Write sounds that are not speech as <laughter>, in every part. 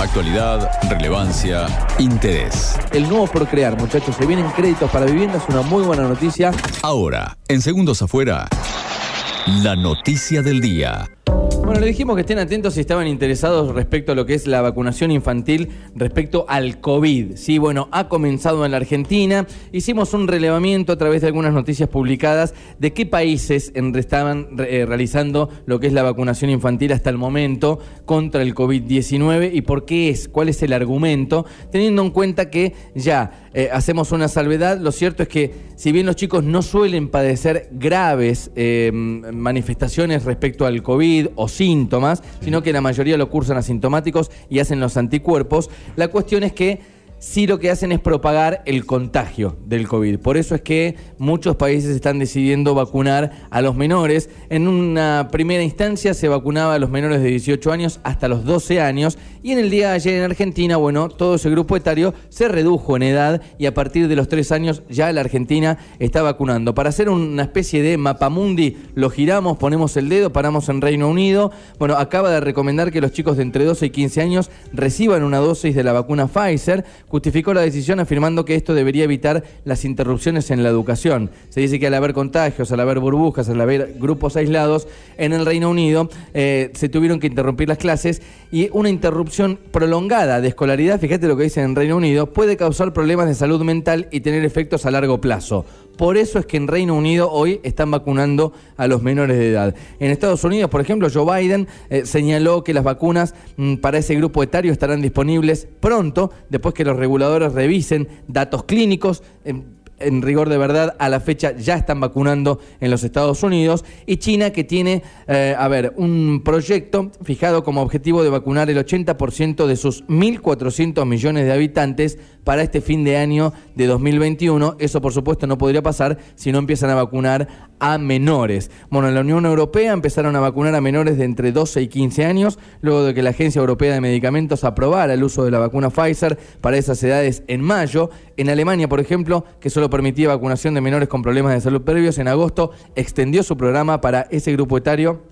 Actualidad, relevancia, interés. El nuevo Procrear, muchachos, se vienen créditos para vivienda, es una muy buena noticia. Ahora, en segundos afuera, la noticia del día. Bueno, le dijimos que estén atentos si estaban interesados respecto a lo que es la vacunación infantil respecto al COVID. Sí, bueno, ha comenzado en la Argentina. Hicimos un relevamiento a través de algunas noticias publicadas de qué países estaban eh, realizando lo que es la vacunación infantil hasta el momento contra el COVID-19 y por qué es, cuál es el argumento, teniendo en cuenta que ya eh, hacemos una salvedad. Lo cierto es que si bien los chicos no suelen padecer graves eh, manifestaciones respecto al COVID o síntomas, sino que la mayoría lo cursan asintomáticos y hacen los anticuerpos. La cuestión es que sí lo que hacen es propagar el contagio del COVID. Por eso es que muchos países están decidiendo vacunar a los menores. En una primera instancia se vacunaba a los menores de 18 años hasta los 12 años y en el día de ayer en Argentina, bueno, todo ese grupo etario se redujo en edad y a partir de los 3 años ya la Argentina está vacunando. Para hacer una especie de mapamundi, lo giramos, ponemos el dedo, paramos en Reino Unido. Bueno, acaba de recomendar que los chicos de entre 12 y 15 años reciban una dosis de la vacuna Pfizer justificó la decisión afirmando que esto debería evitar las interrupciones en la educación. Se dice que al haber contagios, al haber burbujas, al haber grupos aislados en el Reino Unido, eh, se tuvieron que interrumpir las clases y una interrupción prolongada de escolaridad, fíjate lo que dice en Reino Unido, puede causar problemas de salud mental y tener efectos a largo plazo. Por eso es que en Reino Unido hoy están vacunando a los menores de edad. En Estados Unidos, por ejemplo, Joe Biden eh, señaló que las vacunas mm, para ese grupo etario estarán disponibles pronto, después que los reguladores revisen datos clínicos. Em, en rigor de verdad, a la fecha ya están vacunando en los Estados Unidos. Y China que tiene, eh, a ver, un proyecto fijado como objetivo de vacunar el 80% de sus 1.400 millones de habitantes para este fin de año de 2021. Eso, por supuesto, no podría pasar si no empiezan a vacunar a menores. Bueno, en la Unión Europea empezaron a vacunar a menores de entre 12 y 15 años, luego de que la Agencia Europea de Medicamentos aprobara el uso de la vacuna Pfizer para esas edades en mayo. En Alemania, por ejemplo, que solo permitía vacunación de menores con problemas de salud previos, en agosto extendió su programa para ese grupo etario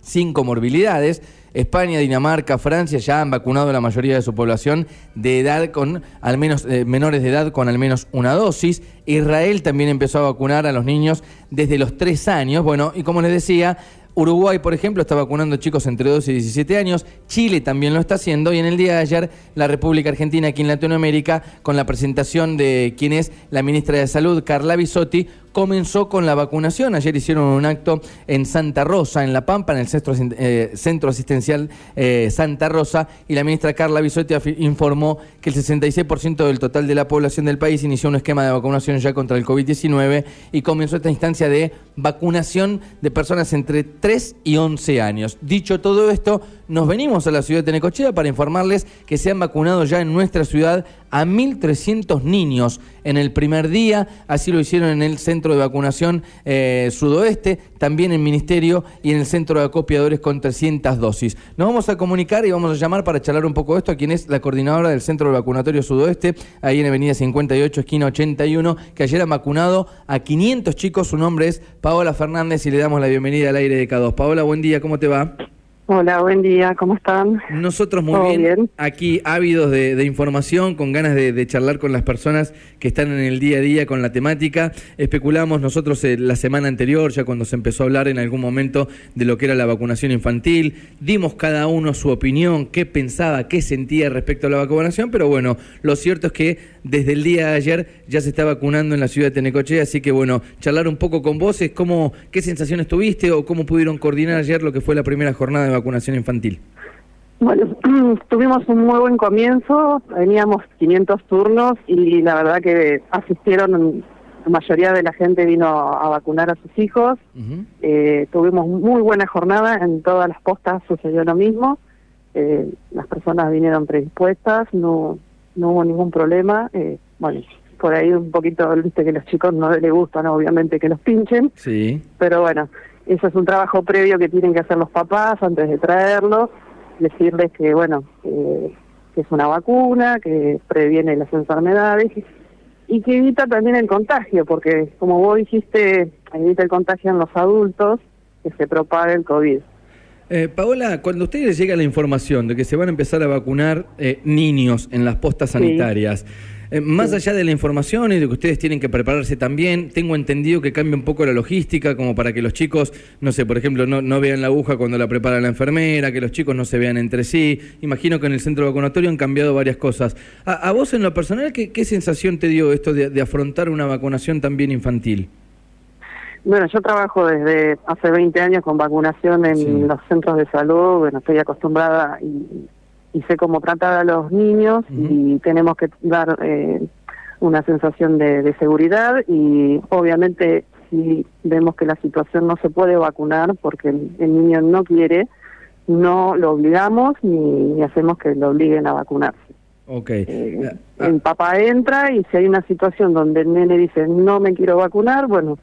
sin comorbilidades. España, Dinamarca, Francia ya han vacunado a la mayoría de su población de edad con al menos eh, menores de edad con al menos una dosis. Israel también empezó a vacunar a los niños desde los tres años. Bueno, y como les decía, Uruguay, por ejemplo, está vacunando chicos entre 12 y 17 años. Chile también lo está haciendo. Y en el día de ayer, la República Argentina, aquí en Latinoamérica, con la presentación de quien es la ministra de Salud, Carla Bisotti, comenzó con la vacunación. Ayer hicieron un acto en Santa Rosa, en La Pampa, en el Centro, eh, Asistencial eh, Santa Rosa, y la ministra Carla Bisotti informó que el 66% del total de la población del país inició un esquema de vacunación ya contra el COVID-19 y comenzó esta instancia de vacunación de personas entre 3 y 11 años. Dicho todo esto, nos venimos a la ciudad de Necochea para informarles que se han vacunado ya en nuestra ciudad a 1.300 niños en el primer día, así lo hicieron en el centro de vacunación eh, sudoeste, también en Ministerio y en el centro de acopiadores con 300 dosis. Nos vamos a comunicar y vamos a llamar para charlar un poco de esto a quien es la coordinadora del centro de vacunatorio sudoeste, ahí en Avenida 58, esquina 81, que ayer ha vacunado a 500 chicos, su nombre es Paola Fernández y le damos la bienvenida al aire de K2. Paola, buen día, ¿cómo te va? Hola, buen día, ¿cómo están? Nosotros muy bien, aquí ávidos de, información, con ganas de, charlar con las personas que están en el día a día con la temática. Especulamos nosotros eh, la semana anterior, ya cuando se empezó a hablar en algún momento de lo que era la vacunación infantil, dimos cada uno su opinión, qué pensaba, qué sentía respecto a la vacunación, pero bueno, lo cierto es que desde el día de ayer ya se está vacunando en la ciudad de Tenecochea, así que bueno, charlar un poco con vos es cómo, qué sensaciones tuviste o cómo pudieron coordinar ayer lo que fue la primera jornada de vacunación infantil? Bueno, <clears throat> tuvimos un muy buen comienzo, teníamos 500 turnos y la verdad que asistieron, la mayoría de la gente vino a vacunar a sus hijos, eh, tuvimos muy buena jornada, en todas las postas sucedió lo mismo, eh, las personas vinieron predispuestas, no, no hubo ningún problema, eh, bueno, por ahí un poquito, viste que los chicos no les gustan obviamente que los pinchen, sí. pero bueno, eso es un trabajo previo que tienen que hacer los papás antes de traerlos, decirles que, bueno, que, es una vacuna, que previene las enfermedades y que evita también el contagio, porque como vos dijiste, evita el contagio en los adultos, que se propague el COVID. Eh, Paola, cuando a ustedes llega la información de que se van a empezar a vacunar eh, niños en las postas sanitarias, eh, más allá de la información y de que ustedes tienen que prepararse también, tengo entendido que cambia un poco la logística, como para que los chicos, no sé, por ejemplo, no, vean la aguja cuando la prepara la enfermera, que los chicos no se vean entre sí. Imagino que en el centro vacunatorio han cambiado varias cosas. A, vos, en lo personal, ¿qué, sensación te dio esto de, afrontar una vacunación también infantil? Bueno, yo trabajo desde hace 20 años con vacunación en los centros de salud, bueno, estoy acostumbrada y y sé cómo tratar a los niños y tenemos que dar eh, una sensación de, seguridad y obviamente si vemos que la situación no se puede vacunar porque el, niño no quiere, no lo obligamos ni, hacemos que lo obliguen a vacunarse. Okay. Eh, ah. El papá entra y si hay una situación donde el nene dice no me quiero vacunar, bueno,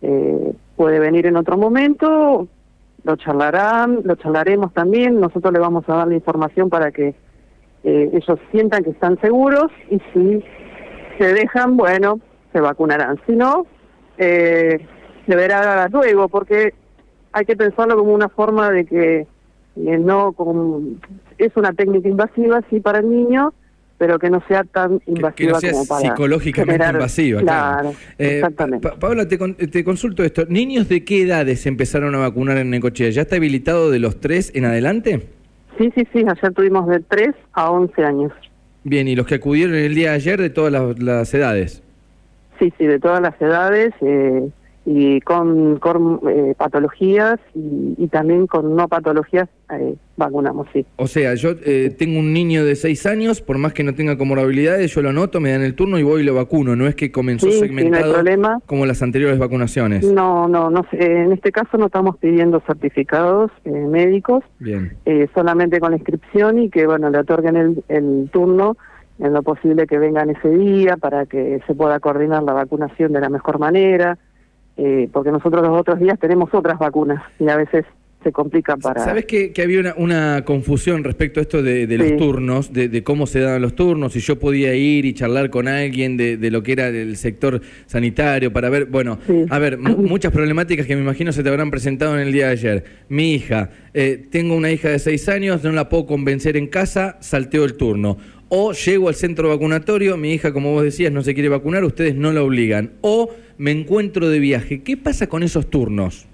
eh, puede venir en otro momento, lo charlarán, lo charlaremos también, nosotros le vamos a dar la información para que eh, ellos sientan que están seguros y si se dejan, bueno, se vacunarán. Si no, eh, deberá luego, porque hay que pensarlo como una forma de que no como, es una técnica invasiva, sí, para el niño, pero que no sea tan invasiva como para psicológicamente invasiva, claro. Eh, exactamente. Paola, te, te, consulto esto. ¿Niños de qué edades empezaron a vacunar en Necochea? ¿Ya está habilitado de los 3 en adelante? Sí, sí, sí. Ayer tuvimos de 3 a 11 años. Bien, ¿y los que acudieron el día de ayer de todas las, edades? Sí, sí, de todas las edades. Eh, y con, eh, patologías y, también con no patologías eh, vacunamos, sí. O sea, yo eh, tengo un niño de 6 años, por más que no tenga comorbilidades, yo lo anoto, me dan el turno y voy y lo vacuno. No es que comenzó segmentado como las anteriores vacunaciones. No, no, no. En este caso no estamos pidiendo certificados médicos, Bien. solamente con la inscripción y que, bueno, le otorguen el, el turno en lo posible que vengan ese día para que se pueda coordinar la vacunación de la mejor manera eh, porque nosotros los otros días tenemos otras vacunas y a veces se complica para... ¿Sabes que, había una, una, confusión respecto a esto de, los turnos, de, cómo se daban los turnos, si yo podía ir y charlar con alguien de, lo que era el sector sanitario para ver, bueno, a ver, <clears throat> muchas problemáticas que me imagino se te habrán presentado en el día de ayer. Mi hija, eh, tengo una hija de seis años, no la puedo convencer en casa, salteo el turno. O llego al centro vacunatorio, mi hija, como vos decías, no se quiere vacunar, ustedes no la obligan. O me encuentro de viaje. ¿Qué pasa con esos turnos?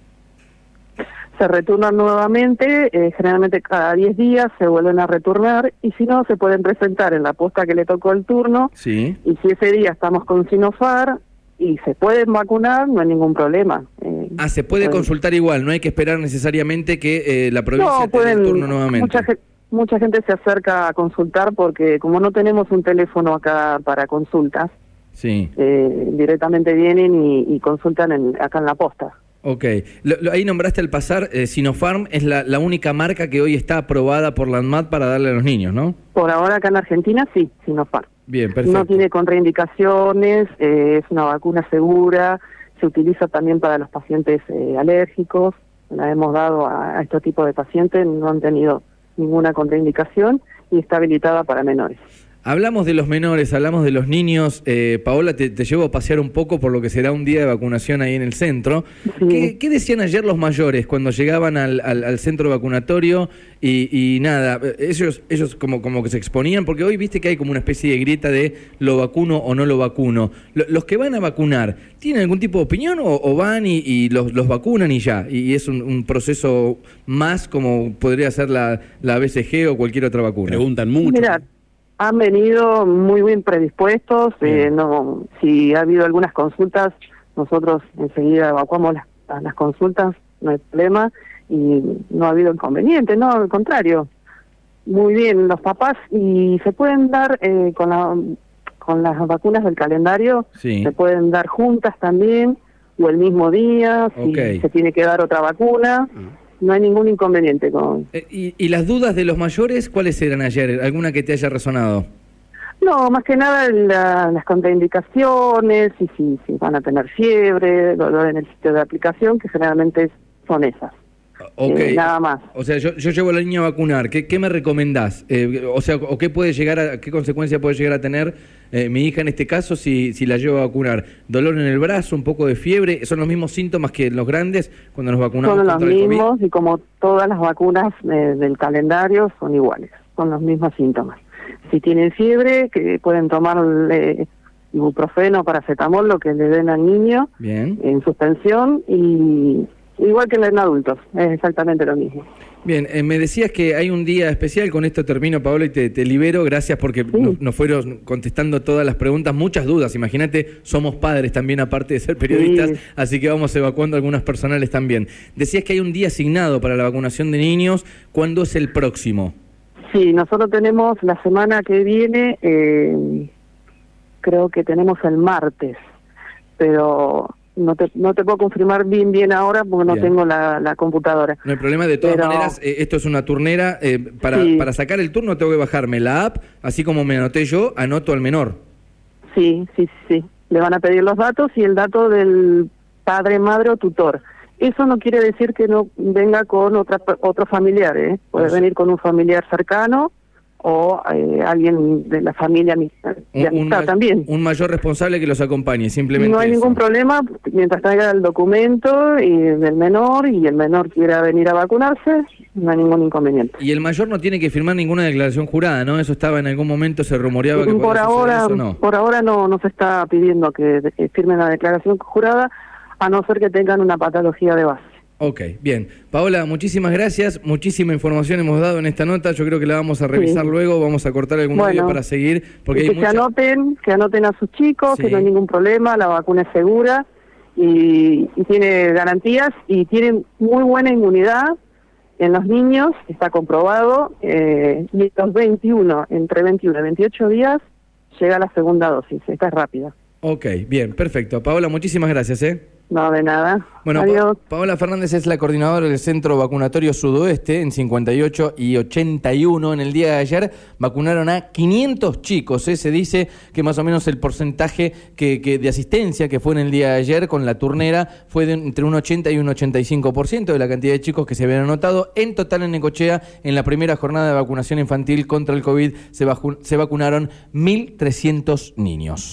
Se retornan nuevamente, eh, generalmente cada 10 días se vuelven a retornar y si no, se pueden presentar en la posta que le tocó el turno. Sí. Y si ese día estamos con Sinofar y se pueden vacunar, no hay ningún problema. Eh, ah, se puede consultar igual, no hay que esperar necesariamente que eh, la provincia no, pueden, el turno nuevamente. Mucha, mucha gente se acerca a consultar porque como no tenemos un teléfono acá para consultas, Sí. Eh, directamente vienen y, consultan en, acá en la posta. Ok. ahí nombraste al pasar, eh, Sinopharm es la, única marca que hoy está aprobada por la ANMAT para darle a los niños, ¿no? Por ahora acá en Argentina sí, Sinopharm. Bien, perfecto. No tiene contraindicaciones, eh, es una vacuna segura, se utiliza también para los pacientes alérgicos, la hemos dado a, a este tipo de pacientes, no han tenido ninguna contraindicación y está habilitada para menores. Hablamos de los menores, hablamos de los niños. Eh, Paola, te, llevo a pasear un poco por lo que será un día de vacunación ahí en el centro. ¿Qué, decían ayer los mayores cuando llegaban al, centro vacunatorio y, nada, ellos, ellos como, como que se exponían? Porque hoy viste que hay como una especie de grieta de lo vacuno o no lo vacuno. los que van a vacunar, ¿tienen algún tipo de opinión o, van y, los, los, vacunan y ya? Y, es un, proceso más como podría ser la, la BCG o cualquier otra vacuna. Preguntan mucho han venido muy bien predispuestos. Eh, no, si ha habido algunas consultas, nosotros enseguida evacuamos las, las consultas, no hay problema, y no ha habido inconveniente, no, al contrario. Muy bien, los papás, y se pueden dar eh, con, la, con las vacunas del calendario, se pueden dar juntas también, o el mismo día, si se tiene que dar otra vacuna. Ah no hay ningún inconveniente con... Eh, ¿Y, las dudas de los mayores cuáles eran ayer? ¿Alguna que te haya resonado? No, más que nada las contraindicaciones y si, si, van a tener fiebre, dolor en el sitio de aplicación, que generalmente son esas. Ok. Eh, nada más. O sea, yo, yo llevo a la niña a vacunar. ¿Qué, qué me recomendás? Eh, o sea, o qué puede llegar a, qué consecuencia puede llegar a tener eh, mi hija en este caso si, si la llevo a vacunar? ¿Dolor en el brazo, un poco de fiebre? ¿Son los mismos síntomas que los grandes cuando nos vacunamos Son los contra el COVID? mismos y como todas las vacunas eh, del calendario son iguales, son los mismos síntomas. Si tienen fiebre, que pueden tomar eh, ibuprofeno, paracetamol, lo que le den al niño Bien. en suspensión y igual que en adultos, es exactamente lo mismo. Bien, eh, me decías que hay un día especial, con esto termino, Paola, y te, te libero. Gracias porque nos, nos fueron contestando todas las preguntas, muchas dudas. Imagínate, somos padres también, aparte de ser periodistas, Sí. así que vamos evacuando algunas personales también. Decías que hay un día asignado para la vacunación de niños. ¿Cuándo es el próximo? Sí, nosotros tenemos la semana que viene, eh, creo que tenemos el martes, pero no te, no te puedo confirmar bien bien ahora porque no Bien. tengo la, la computadora. No hay problema, de todas Pero- maneras, eh, esto es una turnera. eh, para, Sí. para sacar el turno tengo que bajarme la app, así como me anoté yo, anoto al menor. Sí, sí, sí. Le van a pedir los datos y el dato del padre, madre o tutor. Eso no quiere decir que no venga con otra, otro familiar, ¿eh? Puede venir con un familiar cercano o eh, alguien de la familia ami- de amistad también. un mayor responsable que los acompañe, simplemente. No hay eso. ningún problema mientras traiga el documento y del menor y el menor quiera venir a vacunarse, no hay ningún inconveniente. Y el mayor no tiene que firmar ninguna declaración jurada, ¿no? Eso estaba en algún momento, se rumoreaba que por ahora, eso, ¿no? por ahora no, no se está pidiendo que, que firmen la declaración jurada, a no ser que tengan una patología de base. Ok, bien. Paola, muchísimas gracias. Muchísima información hemos dado en esta nota. Yo creo que la vamos a revisar Sí. luego. Vamos a cortar algún Bueno. audio para seguir. Porque hay que se mucha... anoten, que anoten a sus chicos, Sí. que no hay ningún problema, la vacuna es segura y, y tiene garantías y tiene muy buena inmunidad en los niños, está comprobado, eh, y en los 21, entre 21 y 28 días, llega la segunda dosis, esta es rápida. Ok, bien, perfecto. Paola, muchísimas gracias, ¿eh? No, de nada. Bueno, Pa- Adiós. Paola Fernández es la coordinadora del Centro Vacunatorio Sudoeste en 58 y 81. En el día de ayer vacunaron a 500 chicos. ¿eh? Se dice que más o menos el porcentaje que, que de asistencia que fue en el día de ayer con la turnera fue de entre un 80 y un 85% de la cantidad de chicos que se habían anotado. En total en Necochea, en la primera jornada de vacunación infantil contra el COVID, se, vaju- se vacunaron 1.300 niños.